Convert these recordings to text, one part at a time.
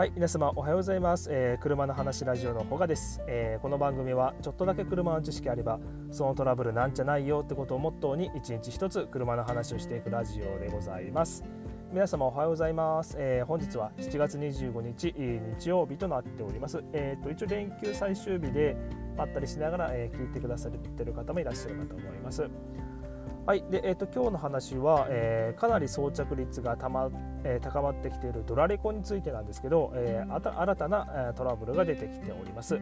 はい皆様おはようございます、えー、車の話ラジオのほがです、えー、この番組はちょっとだけ車の知識あればそのトラブルなんじゃないよってことをモットーに一日一つ車の話をしていくラジオでございます。皆様おはようございます、えー、本日は7月25日日曜日となっております。えっ、と一応連休最終日でまったりしながら、え聞いてくださってる方もいらっしゃるかと思います。はいでえーと、今日の話は、えー、かなり装着率がたま、えー、高まってきているドラレコについてなんですけど、えー、新たな、え、トラブルが出てきております。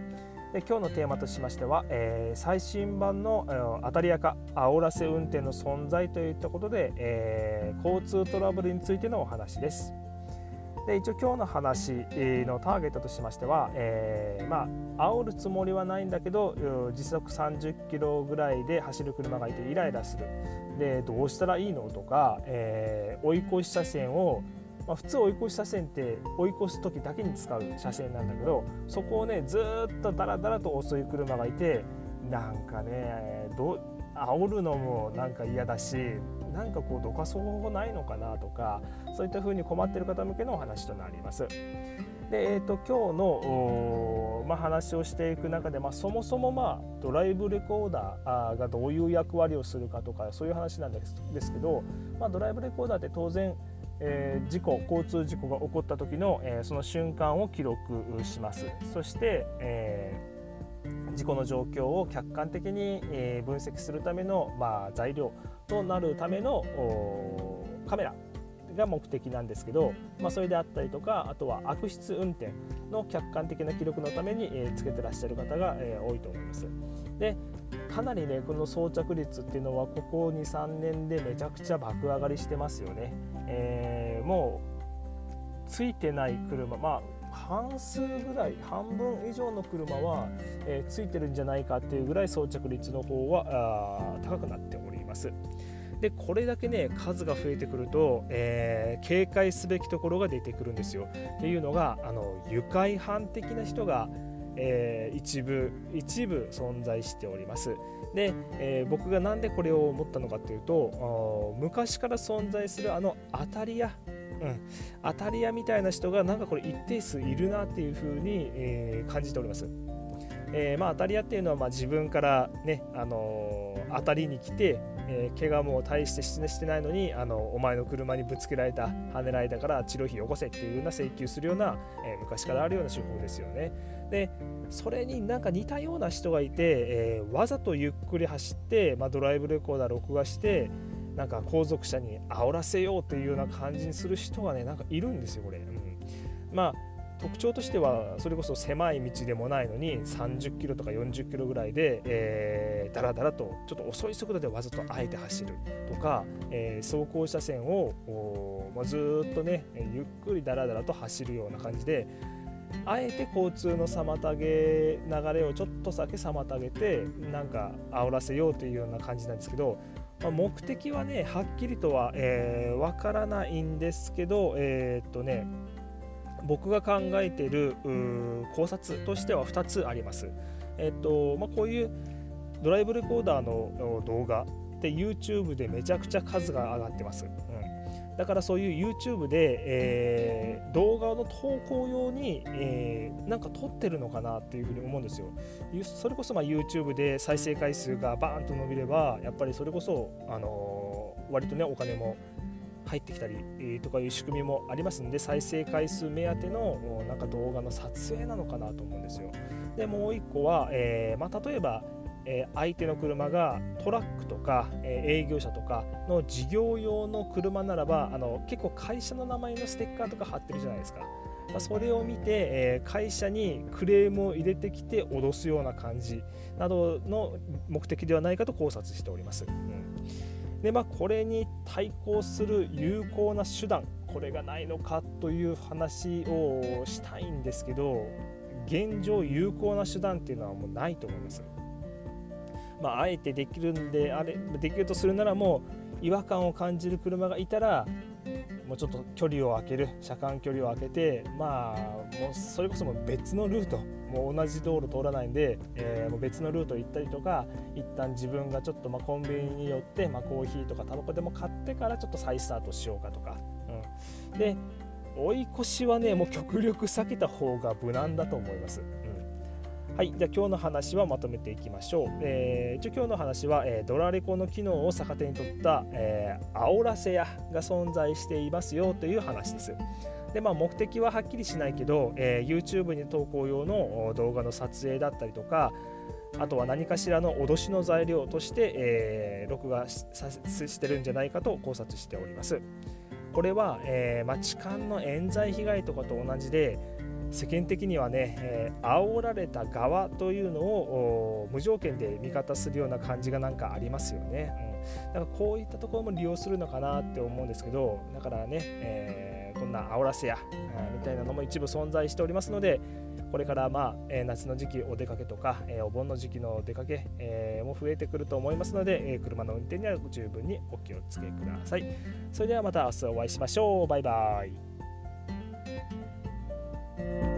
で今日のテーマとしましては、え、最新版の、えー、当たり屋か煽らせ運転の存在といったことで、え、交通トラブルについてのお話です。で一応今日の話のターゲットとしましては、えー、まあ煽るつもりはないんだけど時速30キロぐらいで走る車がいてイライラする。でどうしたらいいのとか、えー、追い越し車線をまあ、普通追い越し車線って追い越す時だけに使う車線なんだけどそこをねずっとダラダラと遅い車がいてなんかねど煽るのもなんか嫌だしなんかこうどかそう方法ないのかなとかそういった風に困ってる方向けのお話となります。で、えーと、今日の、まあ、話をしていく中で、まあ、そもそも、まあ、ドライブレコーダーがどういう役割をするかとかそういう話なんですですけど、まあ、ドライブレコーダーって当然えー、事故交通事故が起こった時の、えー、その瞬間を記録しますそして、えー、事故の状況を客観的に、え分析するための、まあ、材料となるためのカメラが目的なんですけど、まあ、それであったりとかあとは悪質運転の客観的な記録のために、えー、つけてらっしゃる方が、えー、多いと思います。でかなりねこの装着率っていうのはここ23年でめちゃくちゃ爆上がりしてますよね。えー、もうついてない車まあ半数ぐらい半分以上の車は、えー、ついてるんじゃないかっていうぐらい装着率の方は高くなっております。でこれだけね数が増えてくると、えー、警戒すべきところが出てくるんですよ。っていうのがあの愉快犯的な人がえー、一部一部存在しておりますで、えー、僕が何でこれを思ったのかというと昔から存在するあの当たり屋うん、当たり屋みたいな人がなんかこれ一定数いるなっていう風に、えー、感じております。えー、まあ、当たり屋っていうのはまあ自分からね、あのー、当たりに来て、えー、怪我も大してしてないのにあのお前の車にぶつけられた跳ねられたから治療費よこせっていうような請求するような、えー、昔からあるような手法ですよね。でそれになんか似たような人がいて、えー、わざとゆっくり走って、まあ、ドライブレコーダー録画してなんか後続車に煽らせようというような感じにする人がねなんかいるんですよこれ。うん、まあ特徴としてはそれこそ狭い道でもないのに30キロとか40キロぐらいで、えー、だらだらとちょっと遅い速度でわざとあえて走るとか、えー、走行車線をまあ、ずっとねゆっくりだらだらと走るような感じであえて交通の妨げ流れをちょっとだけ妨げてなんか煽らせようというような感じなんですけど、まあ、目的はねはっきりとはわ、えー、からないんですけどえー、っとね僕が考えている考察としては2つあります。えっとまあ、こういうドライブレコーダーの動画って YouTube でめちゃくちゃ数が上がってます。うん、だからそういう YouTube で、えー、動画の投稿用に、え、なんか撮ってるのかなっていうふうに思うんですよ。それこそま YouTube で再生回数がバーンと伸びればやっぱりそれこそ、あのー、割とねお金も入ってきたりとかいう仕組みもありますんで再生回数目当てのなんか動画の撮影なのかなと思うんですよ。でもう1個は、えー、まあ、例えば、え、相手の車がトラックとか、え、営業者とかの事業用の車ならばあの結構会社の名前のステッカーとか貼ってるじゃないですか。ま、それを見て、え会社にクレームを入れてきて脅すような感じなどの目的ではないかと考察しております。うんでまあ、これに対抗する有効な手段これがないのかという話をしたいんですけど現状有効な手段っていうのはもうないと思います。まあ、あえてできるんであれできるとするならもう違和感を感じる車がいたらもうちょっと距離を空ける車間距離を空けてまあもうそれこそもう別のルートもう同じ道路通らないんで、えー、もう別のルート行ったりとか一旦自分がちょっとまコンビニに寄って、まあ、コーヒーとかタバコでも買ってからちょっと再スタートしようかとか、うん、で追い越しはねもう極力避けた方が無難だと思います。はい、じゃあ今日の話はまとめていきましょう。えー、一応今日の話は、えー、ドラレコの機能を逆手に取った、えー、煽らせ屋が存在していますよという話です。でまあ、目的ははっきりしないけど、えー、YouTube に投稿用の動画の撮影だったりとかあとは何かしらの脅しの材料として、えー、録画してるんじゃないかと考察しております。これは、えーま、痴漢の冤罪被害とかと同じで世間的にはね、えー、煽られた側というのを無条件で味方するような感じがなんかありますよね。うん、だからこういったところも利用するのかなって思うんですけどだからね、えー、こんな煽らせや、みたいなのも一部存在しておりますのでこれからまあ、えー、夏の時期お出かけとか、えー、お盆の時期の出かけ、えー、も増えてくると思いますので、えー、車の運転には十分にお気をつけください。それではまた明日お会いしましょう。バイバイ。Thank you.